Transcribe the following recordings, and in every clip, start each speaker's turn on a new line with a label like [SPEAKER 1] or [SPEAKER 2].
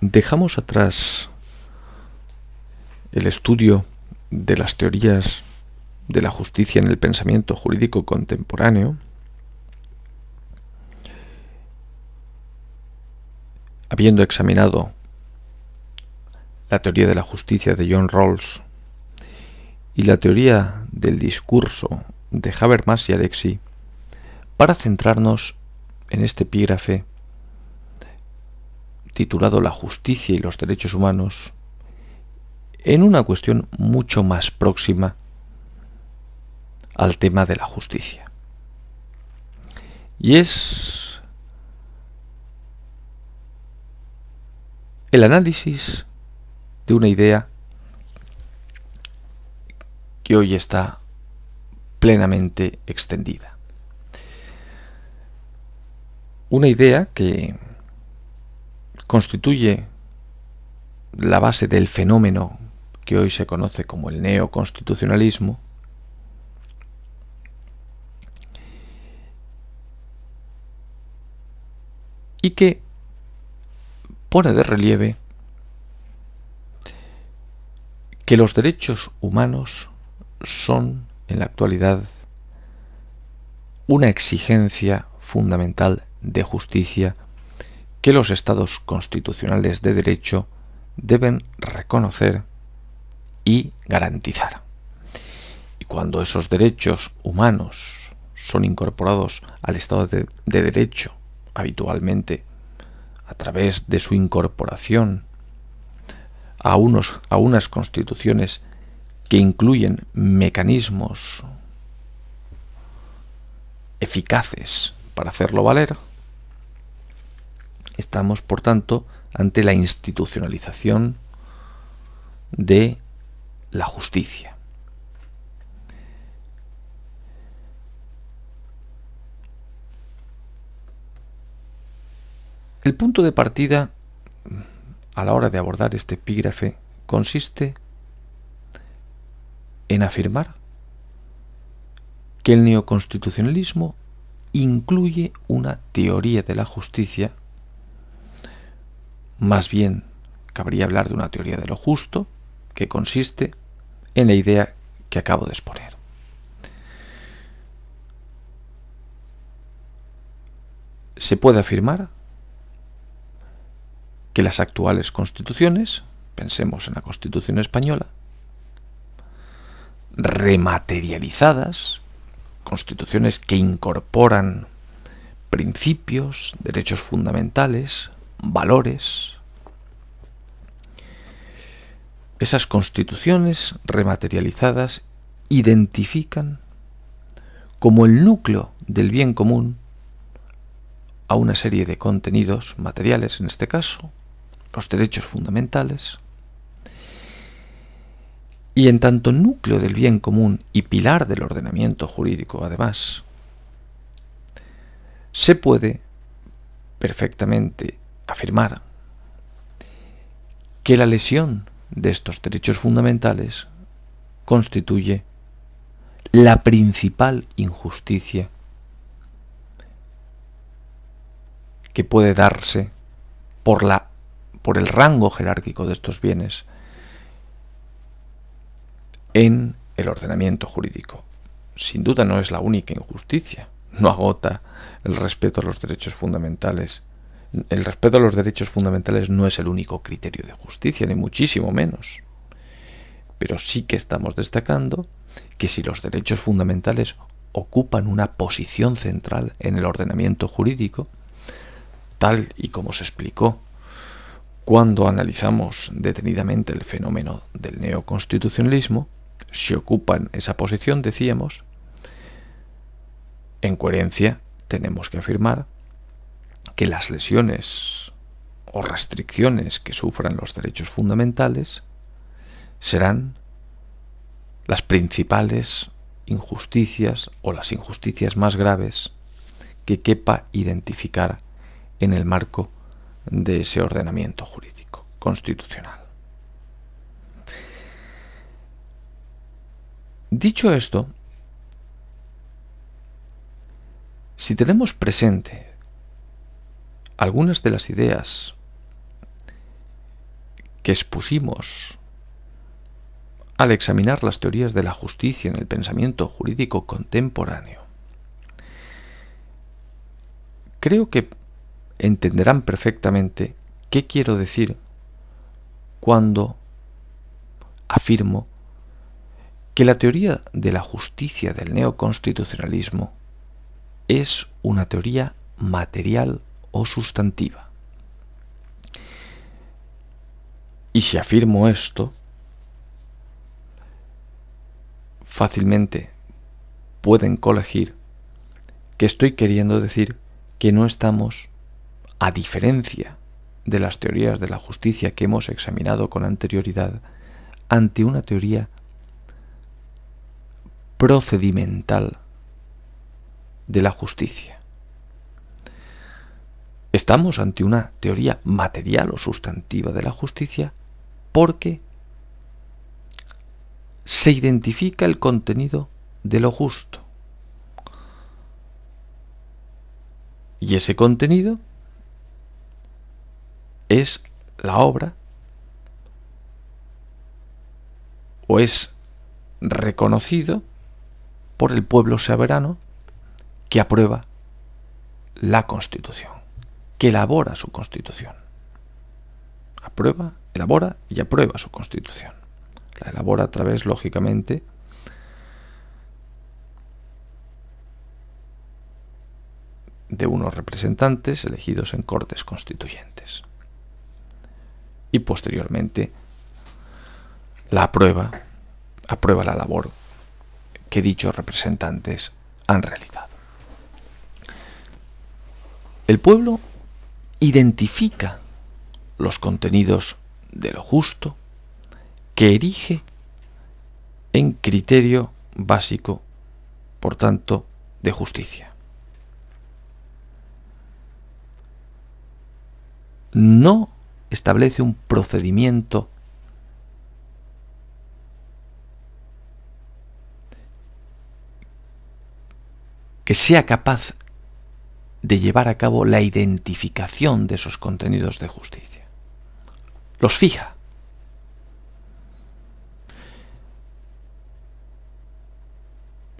[SPEAKER 1] Dejamos atrás el estudio de las teorías de la justicia en el pensamiento jurídico contemporáneo, habiendo examinado la teoría de la justicia de John Rawls y la teoría del discurso de Habermas y Alexi, para centrarnos en este epígrafe titulado La justicia y los derechos humanos, en una cuestión mucho más próxima al tema de la justicia. Y es el análisis de una idea que hoy está plenamente extendida. Una idea que constituye la base del fenómeno que hoy se conoce como el neoconstitucionalismo, y que pone de relieve que los derechos humanos son en la actualidad una exigencia fundamental de justicia que los estados constitucionales de derecho deben reconocer y garantizar. Y cuando esos derechos humanos son incorporados al Estado de, Derecho habitualmente a través de su incorporación a, unos, a unas constituciones que incluyen mecanismos eficaces para hacerlo valer, Estamos, por tanto, ante la institucionalización de la justicia. El punto de partida a la hora de abordar este epígrafe consiste en afirmar que el neoconstitucionalismo incluye una teoría de la justicia más bien, cabría hablar de una teoría de lo justo, que consiste en la idea que acabo de exponer. Se puede afirmar que las actuales constituciones, pensemos en la Constitución española, rematerializadas, constituciones que incorporan principios, derechos fundamentales, valores. Esas constituciones rematerializadas identifican como el núcleo del bien común a una serie de contenidos materiales, en este caso, los derechos fundamentales, y en tanto núcleo del bien común y pilar del ordenamiento jurídico, además, se puede perfectamente afirmar que la lesión de estos derechos fundamentales constituye la principal injusticia que puede darse por, la, por el rango jerárquico de estos bienes en el ordenamiento jurídico. Sin duda no es la única injusticia, no agota el respeto a los derechos fundamentales el respeto a los derechos fundamentales no es el único criterio de justicia, ni muchísimo menos. Pero sí que estamos destacando que si los derechos fundamentales ocupan una posición central en el ordenamiento jurídico, tal y como se explicó cuando analizamos detenidamente el fenómeno del neoconstitucionalismo, si ocupan esa posición, decíamos, en coherencia tenemos que afirmar que las lesiones o restricciones que sufran los derechos fundamentales serán las principales injusticias o las injusticias más graves que quepa identificar en el marco de ese ordenamiento jurídico constitucional. Dicho esto, si tenemos presente algunas de las ideas que expusimos al examinar las teorías de la justicia en el pensamiento jurídico contemporáneo, creo que entenderán perfectamente qué quiero decir cuando afirmo que la teoría de la justicia del neoconstitucionalismo es una teoría material o sustantiva. Y si afirmo esto, fácilmente pueden colegir que estoy queriendo decir que no estamos, a diferencia de las teorías de la justicia que hemos examinado con anterioridad, ante una teoría procedimental de la justicia. Estamos ante una teoría material o sustantiva de la justicia porque se identifica el contenido de lo justo. Y ese contenido es la obra o es reconocido por el pueblo soberano que aprueba la Constitución, que elabora su Constitución. Aprueba, elabora y aprueba su Constitución. La elabora a través, lógicamente, de unos representantes elegidos en cortes constituyentes. Y posteriormente la aprueba, aprueba la labor que dichos representantes han realizado. El pueblo identifica los contenidos de lo justo que erige en criterio básico, por tanto, de justicia. No establece un procedimiento que sea capaz de llevar a cabo la identificación de esos contenidos de justicia. Los fija.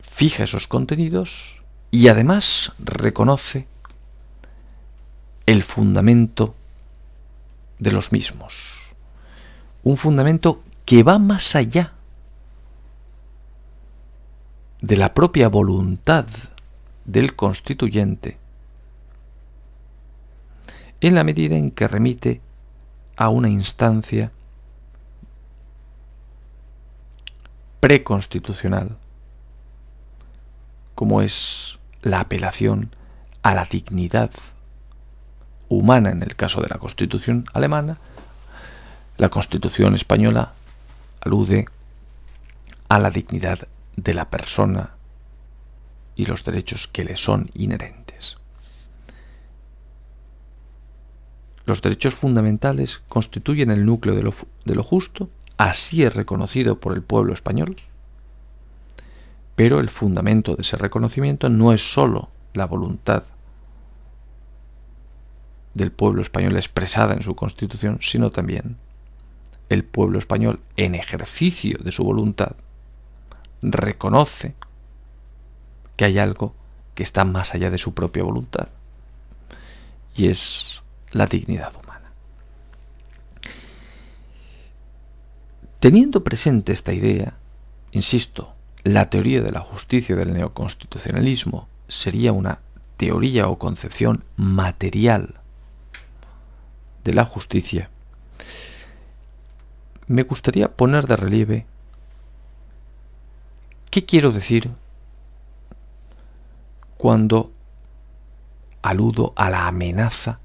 [SPEAKER 1] Fija esos contenidos y además reconoce el fundamento de los mismos. Un fundamento que va más allá de la propia voluntad del constituyente en la medida en que remite a una instancia preconstitucional, como es la apelación a la dignidad humana en el caso de la Constitución alemana, la Constitución española alude a la dignidad de la persona y los derechos que le son inherentes. Los derechos fundamentales constituyen el núcleo de lo, de lo, justo, así es reconocido por el pueblo español, pero el fundamento de ese reconocimiento no es sólo la voluntad del pueblo español expresada en su constitución, sino también el pueblo español en ejercicio de su voluntad reconoce que hay algo que está más allá de su propia voluntad. Y es la dignidad humana. Teniendo presente esta idea, insisto, la teoría de la justicia del neoconstitucionalismo sería una teoría o concepción material de la justicia, me gustaría poner de relieve qué quiero decir cuando aludo a la amenaza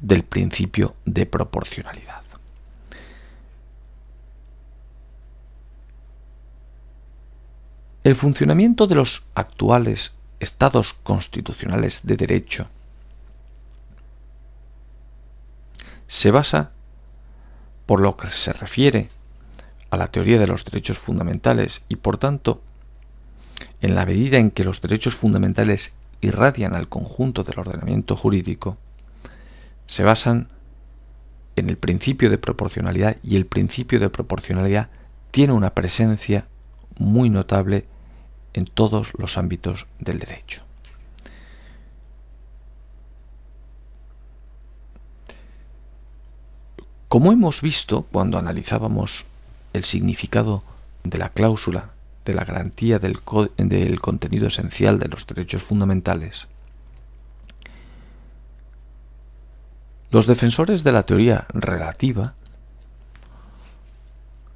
[SPEAKER 1] del principio de proporcionalidad. El funcionamiento de los actuales estados constitucionales de derecho se basa, por lo que se refiere a la teoría de los derechos fundamentales y por tanto, en la medida en que los derechos fundamentales irradian al conjunto del ordenamiento jurídico, se basan en el principio de proporcionalidad y el principio de proporcionalidad tiene una presencia muy notable en todos los ámbitos del derecho. Como hemos visto cuando analizábamos el significado de la cláusula de la garantía del, contenido esencial de los derechos fundamentales, los defensores de la teoría relativa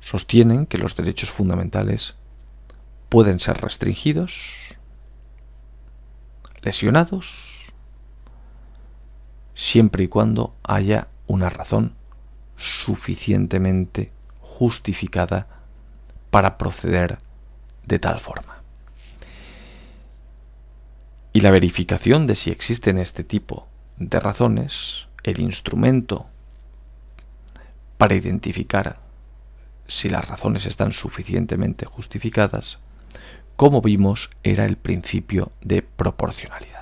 [SPEAKER 1] sostienen que los derechos fundamentales pueden ser restringidos, lesionados, siempre y cuando haya una razón suficientemente justificada para proceder de tal forma. Y la verificación de si existen este tipo de razones, el instrumento para identificar si las razones están suficientemente justificadas, como vimos, era el principio de proporcionalidad.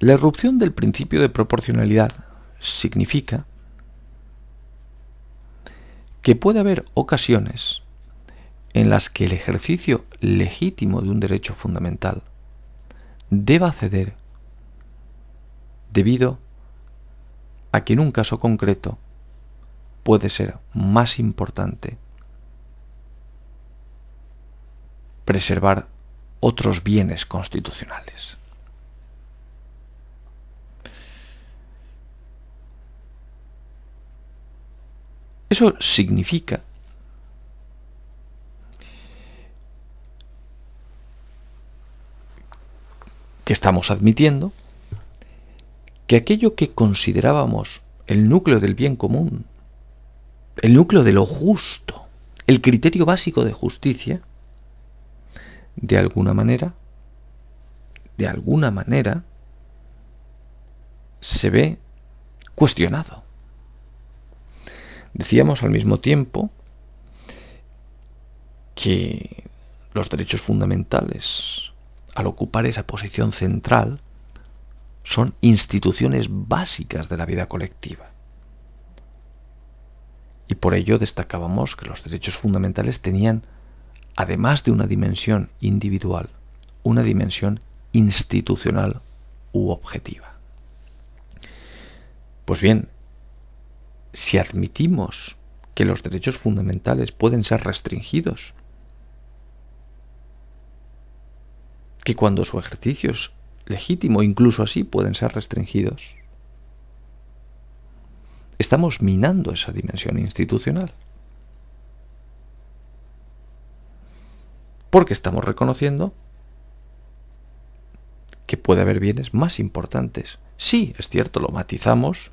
[SPEAKER 1] La erupción del principio de proporcionalidad significa que puede haber ocasiones en las que el ejercicio legítimo de un derecho fundamental deba ceder debido a que en un caso concreto puede ser más importante preservar otros bienes constitucionales. Eso significa que estamos admitiendo que aquello que considerábamos el núcleo del bien común, el núcleo de lo justo, el criterio básico de justicia, de alguna manera, de alguna manera, se ve cuestionado. Decíamos al mismo tiempo que los derechos fundamentales, al ocupar esa posición central, son instituciones básicas de la vida colectiva. Y por ello destacábamos que los derechos fundamentales tenían, además de una dimensión individual, una dimensión institucional u objetiva. Pues bien, si admitimos que los derechos fundamentales pueden ser restringidos, que cuando su ejercicio es legítimo, incluso así pueden ser restringidos, estamos minando esa dimensión institucional. Porque estamos reconociendo que puede haber bienes más importantes. Sí, es cierto, lo matizamos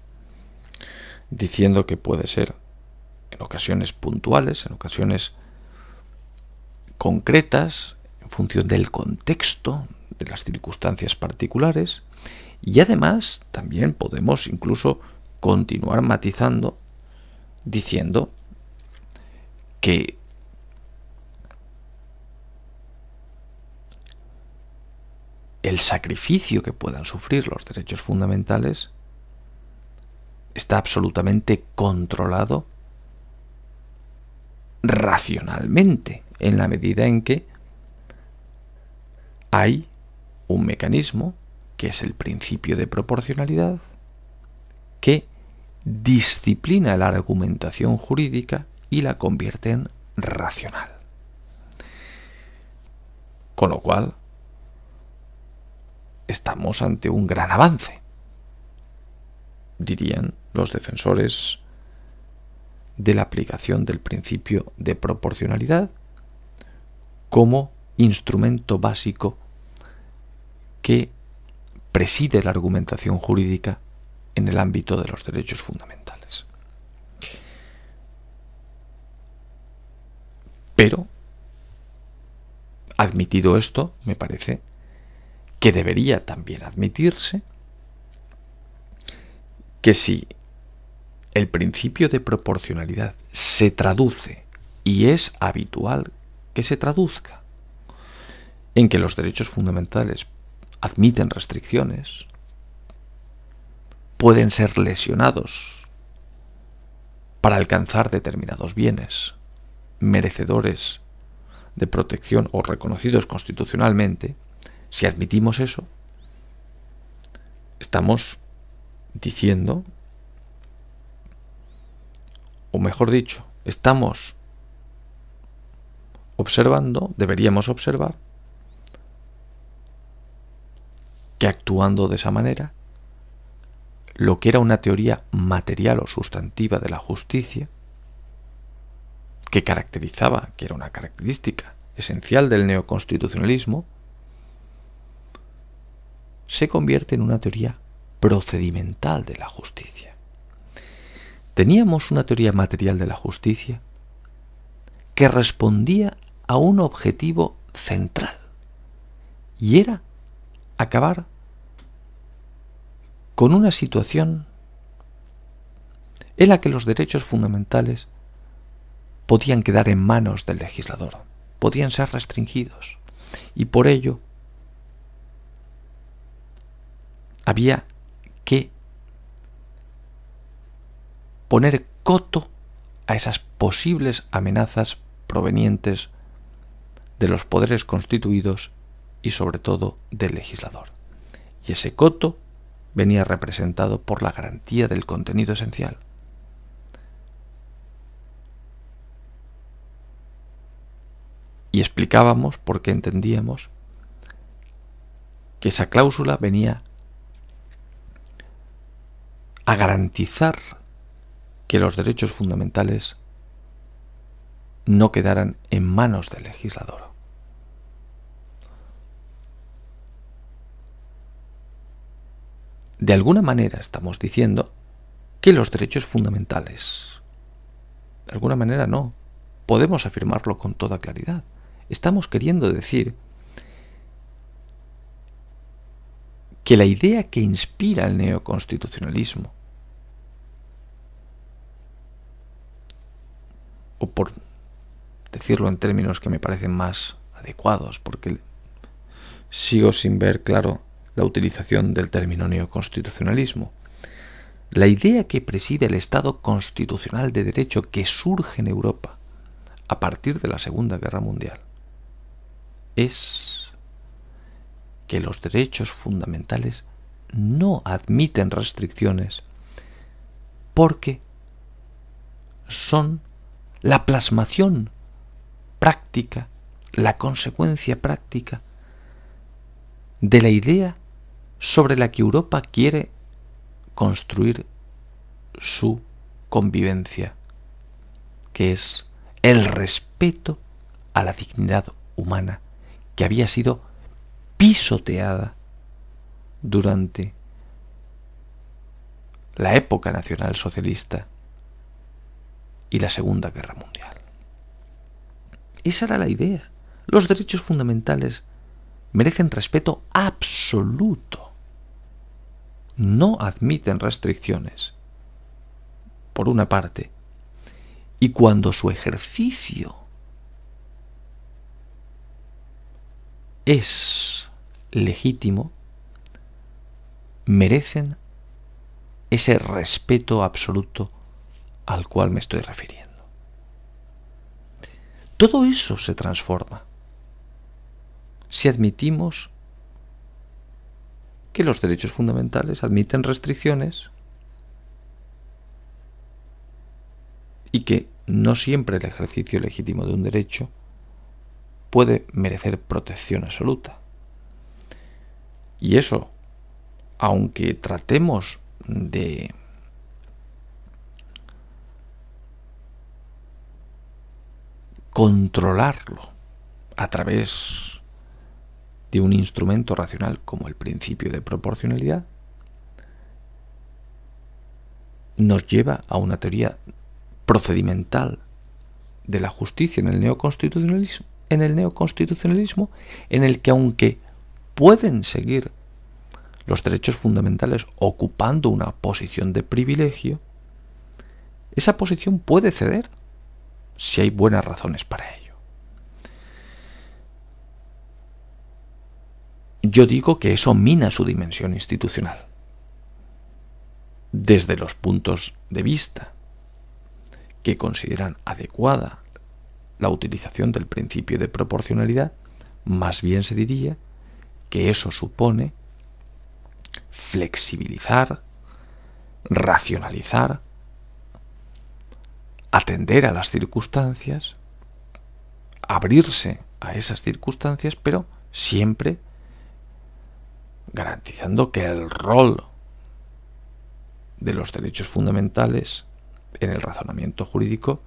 [SPEAKER 1] diciendo que puede ser en ocasiones puntuales, en ocasiones concretas, en función del contexto, de las circunstancias particulares, y además también podemos incluso continuar matizando diciendo que el sacrificio que puedan sufrir los derechos fundamentales está absolutamente controlado racionalmente, en la medida en que hay un mecanismo, que es el principio de proporcionalidad, que disciplina la argumentación jurídica y la convierte en racional. Con lo cual, estamos ante un gran avance dirían los defensores de la aplicación del principio de proporcionalidad como instrumento básico que preside la argumentación jurídica en el ámbito de los derechos fundamentales. Pero, admitido esto, me parece que debería también admitirse que si el principio de proporcionalidad se traduce y es habitual que se traduzca en que los derechos fundamentales admiten restricciones, pueden ser lesionados para alcanzar determinados bienes merecedores de protección o reconocidos constitucionalmente, si admitimos eso, estamos diciendo, o mejor dicho, estamos observando, deberíamos observar, que actuando de esa manera, lo que era una teoría material o sustantiva de la justicia, que caracterizaba, que era una característica esencial del neoconstitucionalismo, se convierte en una teoría procedimental de la justicia. Teníamos una teoría material de la justicia que respondía a un objetivo central y era acabar con una situación en la que los derechos fundamentales podían quedar en manos del legislador, podían ser restringidos. Y por ello había que poner coto a esas posibles amenazas provenientes de los poderes constituidos y sobre todo del legislador. Y ese coto venía representado por la garantía del contenido esencial. Y explicábamos por qué entendíamos que esa cláusula venía a garantizar que los derechos fundamentales no quedaran en manos del legislador. De alguna manera estamos diciendo que los derechos fundamentales, de alguna manera no, podemos afirmarlo con toda claridad. Estamos queriendo decir que la idea que inspira el neoconstitucionalismo, o por decirlo en términos que me parecen más adecuados, porque sigo sin ver claro la utilización del término neoconstitucionalismo. La idea que preside el Estado constitucional de derecho que surge en Europa a partir de la Segunda Guerra Mundial es que los derechos fundamentales no admiten restricciones porque son la plasmación práctica, la consecuencia práctica de la idea sobre la que Europa quiere construir su convivencia, que es el respeto a la dignidad humana que había sido pisoteada durante la época nacional socialista y la Segunda Guerra Mundial. Esa era la idea. Los derechos fundamentales merecen respeto absoluto. No admiten restricciones, por una parte, y cuando su ejercicio es legítimo, merecen ese respeto absoluto al cual me estoy refiriendo. Todo eso se transforma si admitimos que los derechos fundamentales admiten restricciones y que no siempre el ejercicio legítimo de un derecho puede merecer protección absoluta. Y eso, aunque tratemos de controlarlo a través de un instrumento racional como el principio de proporcionalidad, nos lleva a una teoría procedimental de la justicia en el neoconstitucionalismo, en el neoconstitucionalismo, en el que aunque pueden seguir los derechos fundamentales ocupando una posición de privilegio, esa posición puede ceder si hay buenas razones para ello. Yo digo que eso mina su dimensión institucional. Desde los puntos de vista que consideran adecuada la utilización del principio de proporcionalidad, más bien se diría que eso supone flexibilizar, racionalizar, atender a las circunstancias, abrirse a esas circunstancias, pero siempre garantizando que el rol de los derechos fundamentales en el razonamiento jurídico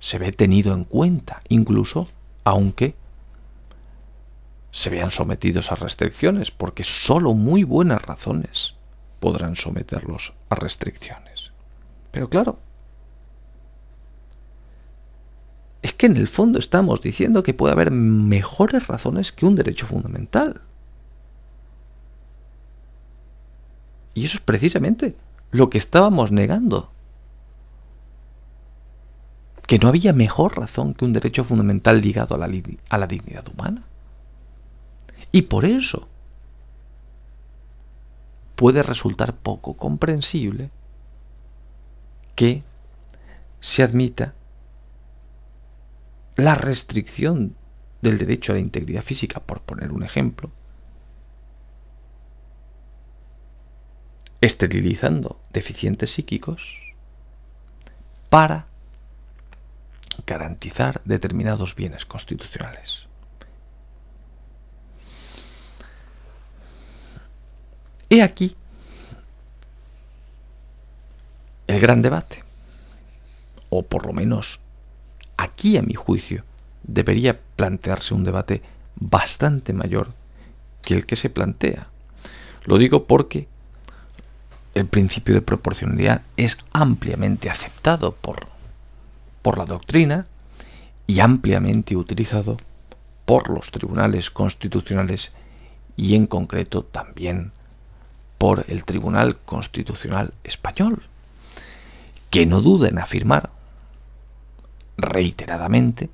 [SPEAKER 1] se ve tenido en cuenta, incluso aunque se vean sometidos a restricciones, porque sólo muy buenas razones podrán someterlos a restricciones. Pero claro, es que en el fondo estamos diciendo que puede haber mejores razones que un derecho fundamental. Y eso es precisamente lo que estábamos negando. Que no había mejor razón que un derecho fundamental ligado a la, a la dignidad humana. Y por eso puede resultar poco comprensible que se admita la restricción del derecho a la integridad física, por poner un ejemplo, esterilizando deficientes psíquicos para garantizar determinados bienes constitucionales. He aquí el gran debate, o por lo menos aquí a mi juicio debería plantearse un debate bastante mayor que el que se plantea. Lo digo porque el principio de proporcionalidad es ampliamente aceptado por, por la doctrina y ampliamente utilizado por los tribunales constitucionales y en concreto también por el Tribunal Constitucional Español, que no duda en afirmar reiteradamente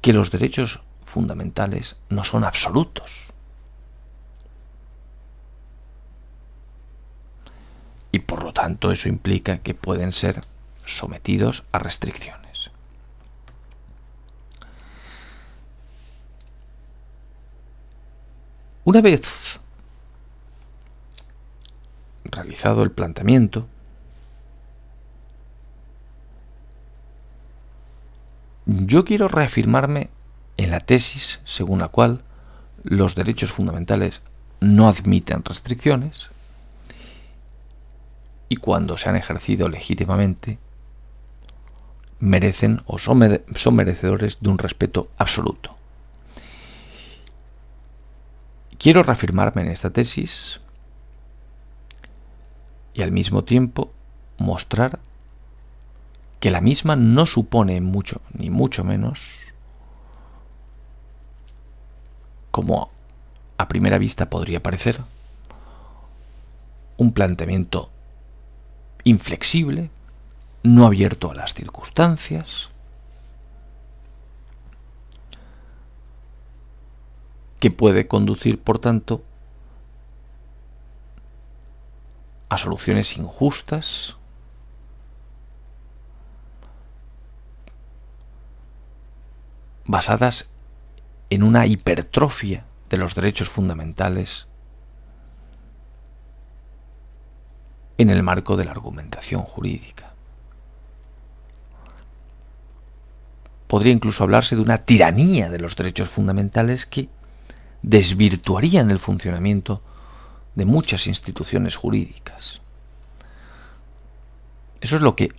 [SPEAKER 1] que los derechos fundamentales no son absolutos. Y por lo tanto eso implica que pueden ser sometidos a restricciones. Una vez realizado el planteamiento, yo quiero reafirmarme en la tesis según la cual los derechos fundamentales no admiten restricciones y cuando se han ejercido legítimamente merecen o son, merecedores de un respeto absoluto. Quiero reafirmarme en esta tesis y al mismo tiempo mostrar que la misma no supone mucho, ni mucho menos, como a primera vista podría parecer, un planteamiento inflexible, no abierto a las circunstancias, que puede conducir, por tanto, a soluciones injustas, basadas en una hipertrofia de los derechos fundamentales en el marco de la argumentación jurídica. Podría incluso hablarse de una tiranía de los derechos fundamentales que desvirtuarían el funcionamiento de muchas instituciones jurídicas. Eso es lo que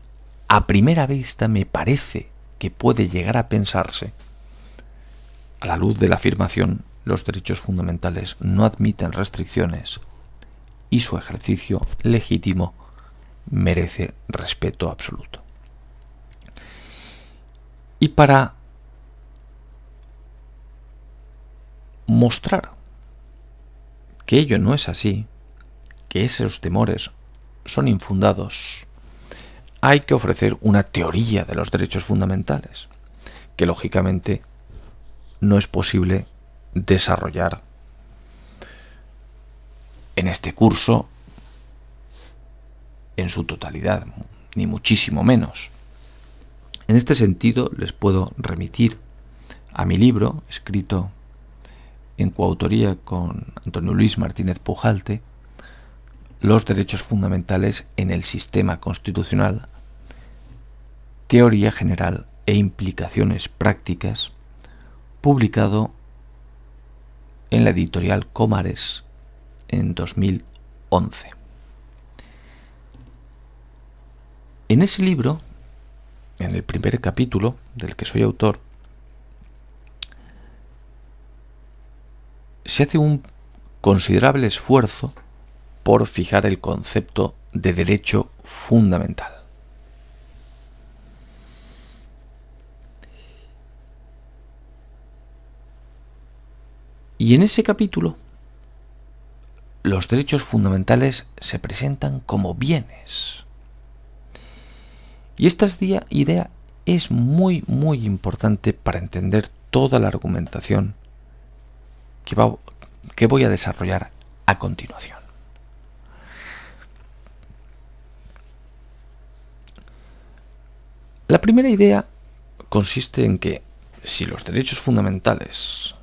[SPEAKER 1] a primera vista me parece que puede llegar a pensarse a la luz de la afirmación los derechos fundamentales no admiten restricciones y su ejercicio legítimo merece respeto absoluto. Y para mostrar que ello no es así, que esos temores son infundados, hay que ofrecer una teoría de los derechos fundamentales, que lógicamente no es posible desarrollar en este curso en su totalidad, ni muchísimo menos. En este sentido les puedo remitir a mi libro, escrito en coautoría con Antonio Luis Martínez Pujalte, Los derechos fundamentales en el sistema constitucional, teoría general e implicaciones prácticas, publicado en la editorial Comares en 2011. En ese libro, en el primer capítulo del que soy autor, se hace un considerable esfuerzo por fijar el concepto de derecho fundamental. Y en ese capítulo, los derechos fundamentales se presentan como bienes. Y esta idea es muy, muy importante para entender toda la argumentación que, que voy a desarrollar a continuación. La primera idea consiste en que si los derechos fundamentales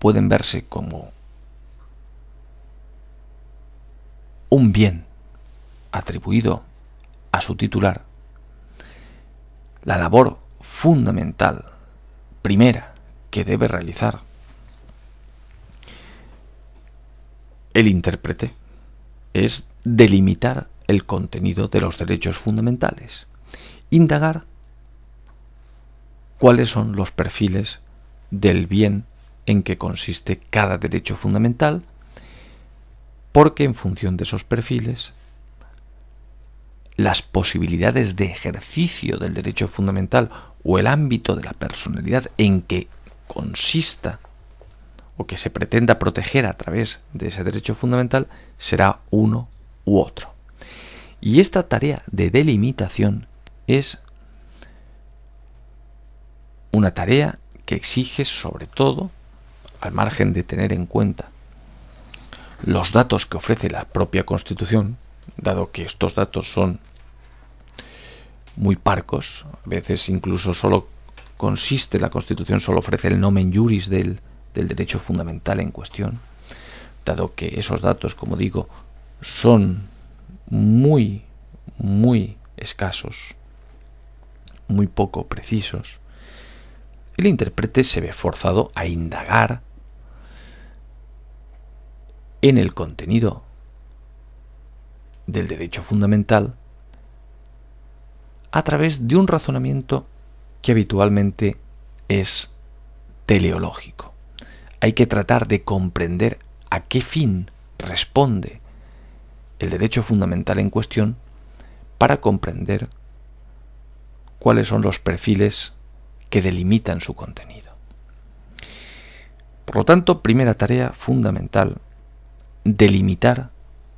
[SPEAKER 1] pueden verse como un bien atribuido a su titular, la labor fundamental, primera, que debe realizar el intérprete es delimitar el contenido de los derechos fundamentales, indagar cuáles son los perfiles del bien en que consiste cada derecho fundamental, porque en función de esos perfiles, las posibilidades de ejercicio del derecho fundamental o el ámbito de la personalidad en que consista o que se pretenda proteger a través de ese derecho fundamental será uno u otro. Y esta tarea de delimitación es una tarea que exige sobre todo al margen de tener en cuenta los datos que ofrece la propia Constitución, dado que estos datos son muy parcos, a veces incluso solo consiste la Constitución, solo ofrece el nomen juris del, del derecho fundamental en cuestión, dado que esos datos, como digo, son muy, muy escasos, muy poco precisos, el intérprete se ve forzado a indagar en el contenido del derecho fundamental a través de un razonamiento que habitualmente es teleológico. Hay que tratar de comprender a qué fin responde el derecho fundamental en cuestión para comprender cuáles son los perfiles que delimitan su contenido. Por lo tanto, primera tarea fundamental delimitar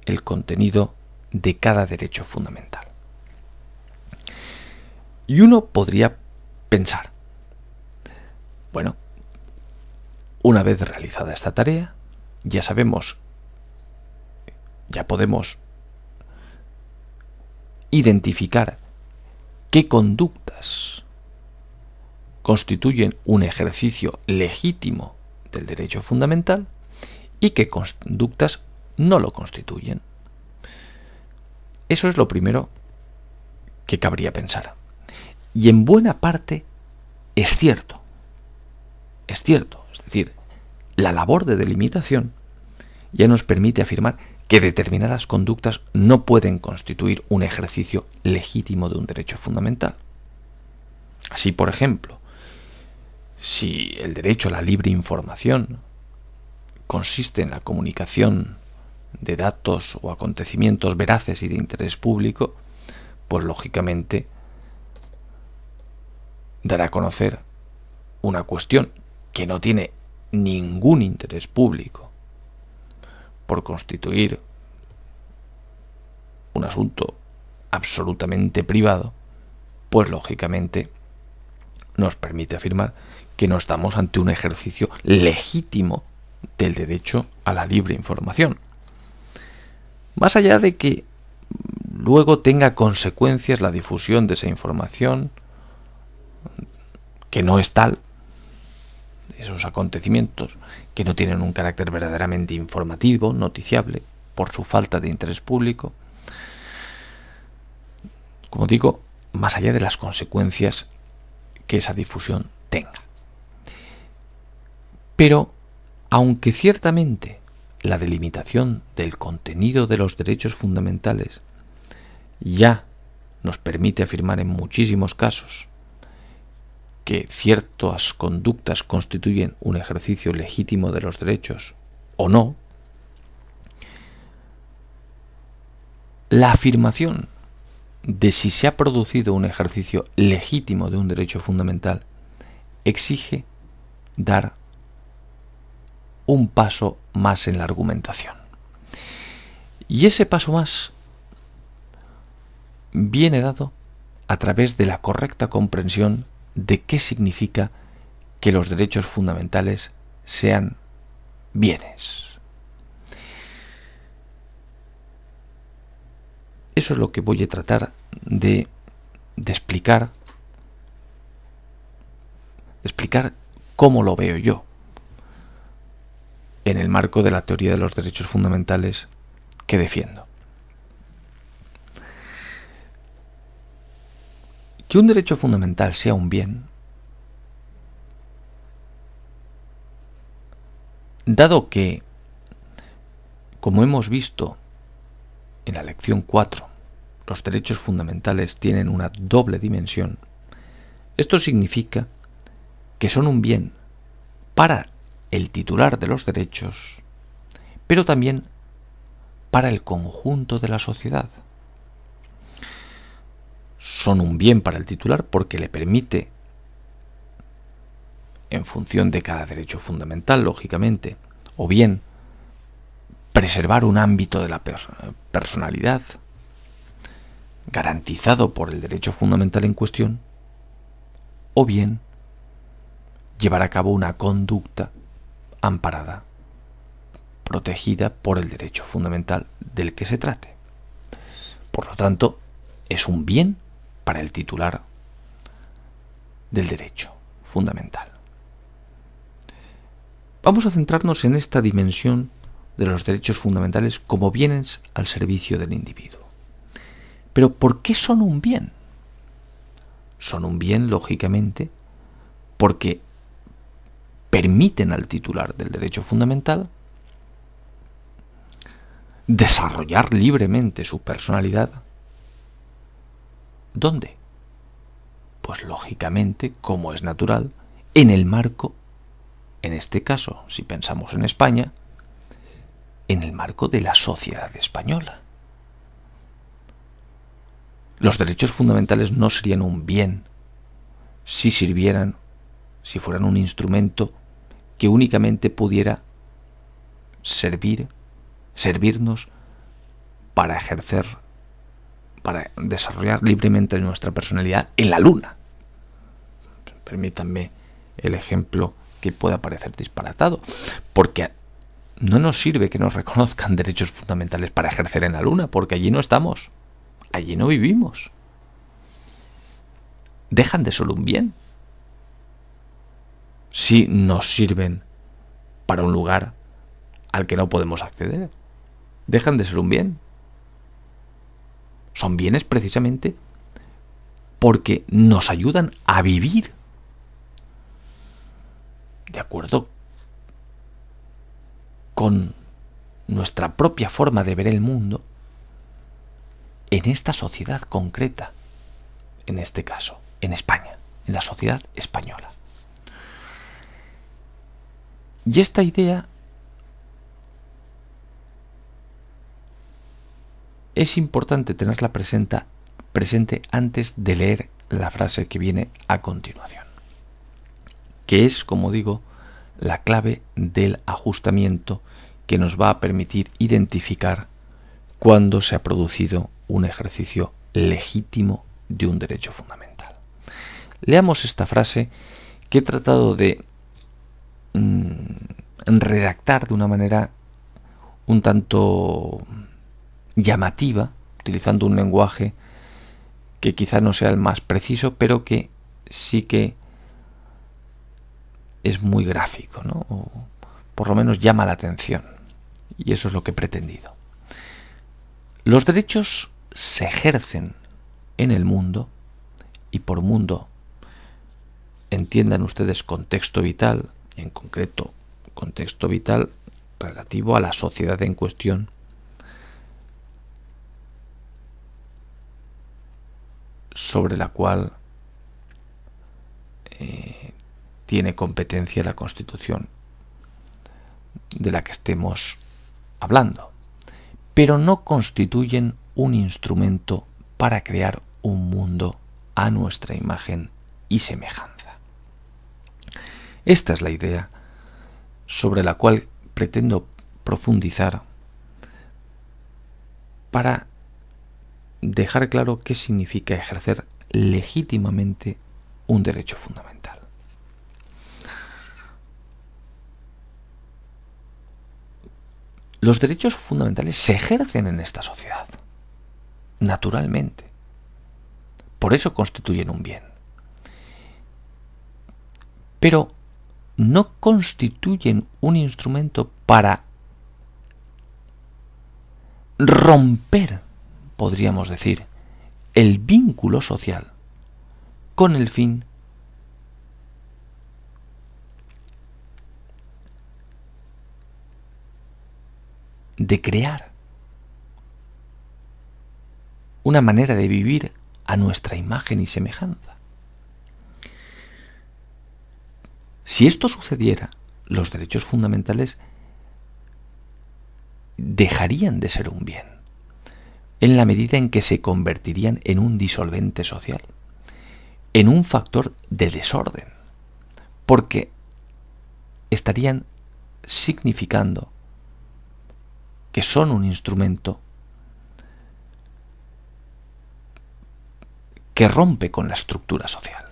[SPEAKER 1] el contenido de cada derecho fundamental. Y uno podría pensar, bueno, una vez realizada esta tarea, ya sabemos, ya podemos identificar qué conductas constituyen un ejercicio legítimo del derecho fundamental y qué conductas no lo constituyen. Eso es lo primero que cabría pensar. Y en buena parte es cierto. Es cierto. Es decir, la labor de delimitación ya nos permite afirmar que determinadas conductas no pueden constituir un ejercicio legítimo de un derecho fundamental. Así, por ejemplo, si el derecho a la libre información consiste en la comunicación de datos o acontecimientos veraces y de interés público, pues lógicamente dará a conocer una cuestión que no tiene ningún interés público por constituir un asunto absolutamente privado, pues lógicamente nos permite afirmar que no estamos ante un ejercicio legítimo del derecho a la libre información. Más allá de que luego tenga consecuencias la difusión de esa información, que no es tal, esos acontecimientos que no tienen un carácter verdaderamente informativo, noticiable, por su falta de interés público, como digo, más allá de las consecuencias que esa difusión tenga. Pero, aunque ciertamente la delimitación del contenido de los derechos fundamentales ya nos permite afirmar en muchísimos casos que ciertas conductas constituyen un ejercicio legítimo de los derechos o no, la afirmación de si se ha producido un ejercicio legítimo de un derecho fundamental exige dar un paso más en la argumentación. Y ese paso más viene dado a través de la correcta comprensión de qué significa que los derechos fundamentales sean bienes. Eso es lo que voy a tratar de, explicar, de explicar cómo lo veo yo en el marco de la teoría de los derechos fundamentales que defiendo. Que un derecho fundamental sea un bien, dado que, como hemos visto en la lección 4, los derechos fundamentales tienen una doble dimensión, esto significa que son un bien para el titular de los derechos, pero también para el conjunto de la sociedad. Son un bien para el titular porque le permite, en función de cada derecho fundamental, lógicamente, o bien preservar un ámbito de la personalidad garantizado por el derecho fundamental en cuestión, o bien llevar a cabo una conducta amparada, protegida por el derecho fundamental del que se trate. Por lo tanto, es un bien para el titular del derecho fundamental. Vamos a centrarnos en esta dimensión de los derechos fundamentales como bienes al servicio del individuo. Pero ¿por qué son un bien? Son un bien, lógicamente, porque permiten al titular del derecho fundamental desarrollar libremente su personalidad ¿Dónde? Pues lógicamente, como es natural, en el marco, en este caso, si pensamos en España, en el marco de la sociedad española. Los derechos fundamentales no serían un bien si sirvieran, si fueran un instrumento que únicamente pudiera servir, servirnos para ejercer para desarrollar libremente nuestra personalidad en la luna. Permítanme el ejemplo que pueda parecer disparatado, porque no nos sirve que nos reconozcan derechos fundamentales para ejercer en la luna, porque allí no estamos, allí no vivimos. Dejan de ser un bien si nos sirven para un lugar al que no podemos acceder. Dejan de ser un bien son bienes precisamente porque nos ayudan a vivir de acuerdo con nuestra propia forma de ver el mundo en esta sociedad concreta, en este caso, en España, en la sociedad española. Y esta idea es importante tenerla presente, presente antes de leer la frase que viene a continuación, que es, como digo, la clave del ajustamiento que nos va a permitir identificar cuándo se ha producido un ejercicio legítimo de un derecho fundamental. Leamos esta frase que he tratado de redactar de una manera un tanto llamativa, utilizando un lenguaje que quizá no sea el más preciso, pero que sí que es muy gráfico, ¿no? Por lo menos llama la atención. Y eso es lo que he pretendido. Los derechos se ejercen en el mundo, y por mundo entiendan ustedes contexto vital, en concreto contexto vital relativo a la sociedad en cuestión, sobre la cual eh, tiene competencia la Constitución de la que estemos hablando, pero no constituyen un instrumento para crear un mundo a nuestra imagen y semejanza. Esta es la idea sobre la cual pretendo profundizar para dejar claro qué significa ejercer legítimamente un derecho fundamental. Los derechos fundamentales se ejercen en esta sociedad, naturalmente. Por eso constituyen un bien. Pero no constituyen un instrumento para romper podríamos decir, el vínculo social con el fin de crear una manera de vivir a nuestra imagen y semejanza. Si esto sucediera, los derechos fundamentales dejarían de ser un bien en la medida en que se convertirían en un disolvente social, en un factor de desorden, porque estarían significando que son un instrumento que rompe con la estructura social.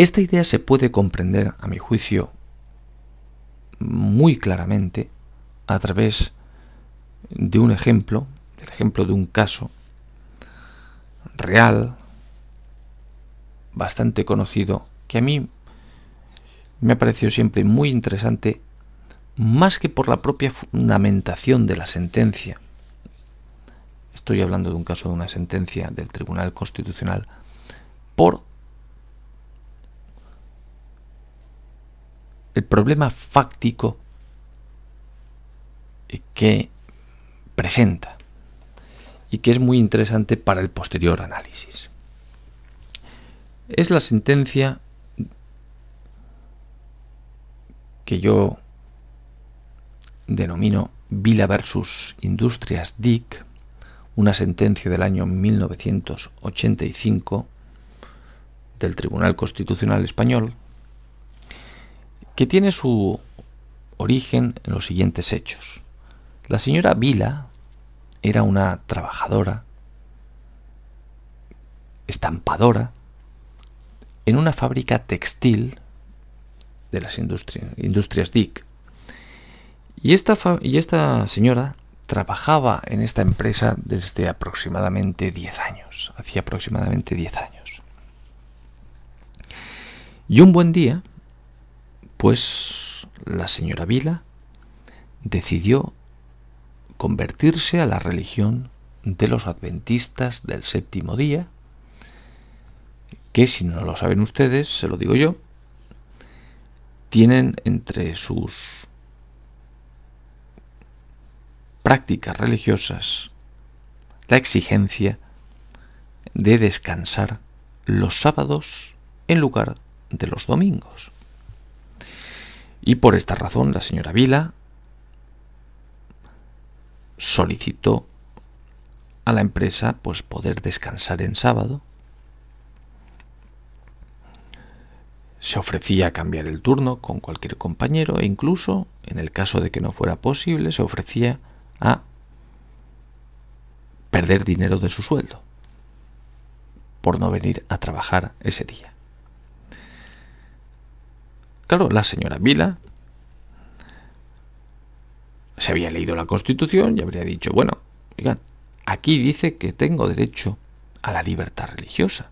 [SPEAKER 1] Esta idea se puede comprender, a mi juicio, muy claramente a través de un ejemplo, el ejemplo de un caso real, bastante conocido, que a mí me ha parecido siempre muy interesante, más que por la propia fundamentación de la sentencia. Estoy hablando de un caso de una sentencia del Tribunal Constitucional, por el problema fáctico que presenta y que es muy interesante para el posterior análisis. Es la sentencia que yo denomino Vila versus Industrias DIC, una sentencia del año 1985 del Tribunal Constitucional Español, que tiene su origen en los siguientes hechos. La señora Vila era una trabajadora, estampadora, en una fábrica textil de las industrias, DIC. Y esta, y esta señora trabajaba en esta empresa desde aproximadamente 10 años, hacía aproximadamente 10 años. Y un buen día, pues la señora Vila decidió convertirse a la religión de los adventistas del séptimo día, que si no lo saben ustedes, se lo digo yo, tienen entre sus prácticas religiosas la exigencia de descansar los sábados en lugar de los domingos. Y por esta razón la señora Vila solicitó a la empresa pues poder descansar en sábado se ofrecía a cambiar el turno con cualquier compañero e incluso, en el caso de que no fuera posible, se ofrecía a perder dinero de su sueldo por no venir a trabajar ese día. Claro, la señora Vila se había leído la Constitución y habría dicho, bueno, aquí dice que tengo derecho a la libertad religiosa.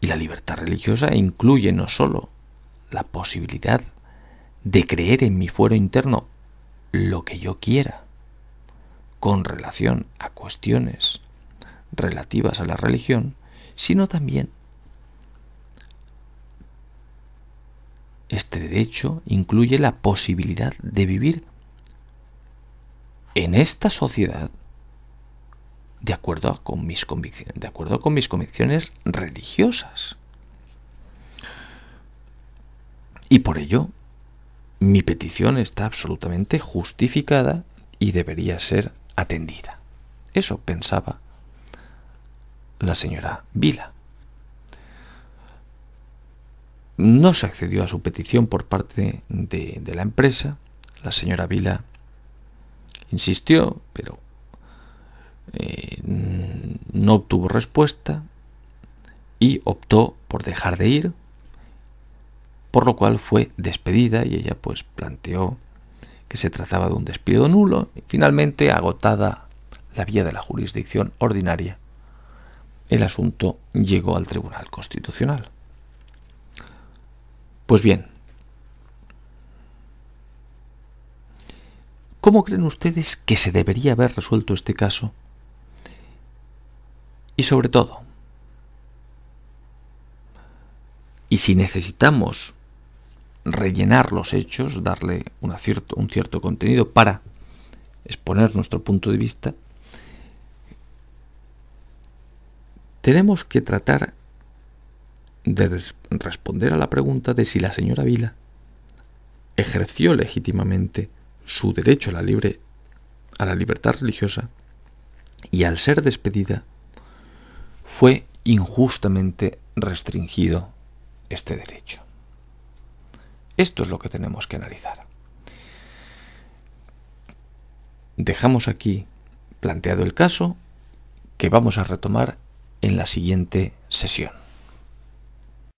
[SPEAKER 1] Y la libertad religiosa incluye no sólo la posibilidad de creer en mi fuero interno lo que yo quiera con relación a cuestiones relativas a la religión, sino también este derecho incluye la posibilidad de vivir en esta sociedad de acuerdo con mis convicciones, de acuerdo con mis convicciones religiosas. Y por ello, mi petición está absolutamente justificada y debería ser atendida. Eso pensaba la señora Vila. No se accedió a su petición por parte de, la empresa. La señora Vila insistió, pero eh, no obtuvo respuesta y optó por dejar de ir, por lo cual fue despedida y ella pues planteó que se trataba de un despido nulo finalmente agotada la vía de la jurisdicción ordinaria, el asunto llegó al Tribunal Constitucional. Pues bien, ¿cómo creen ustedes que se debería haber resuelto este caso y sobre todo, y si necesitamos rellenar los hechos, darle un cierto contenido para exponer nuestro punto de vista, tenemos que tratar de responder a la pregunta de si la señora Vila ejerció legítimamente su derecho a la libre a la libertad religiosa y al ser despedida fue injustamente restringido este derecho. Esto es lo que tenemos que analizar. Dejamos aquí planteado el caso que vamos a retomar en la siguiente sesión.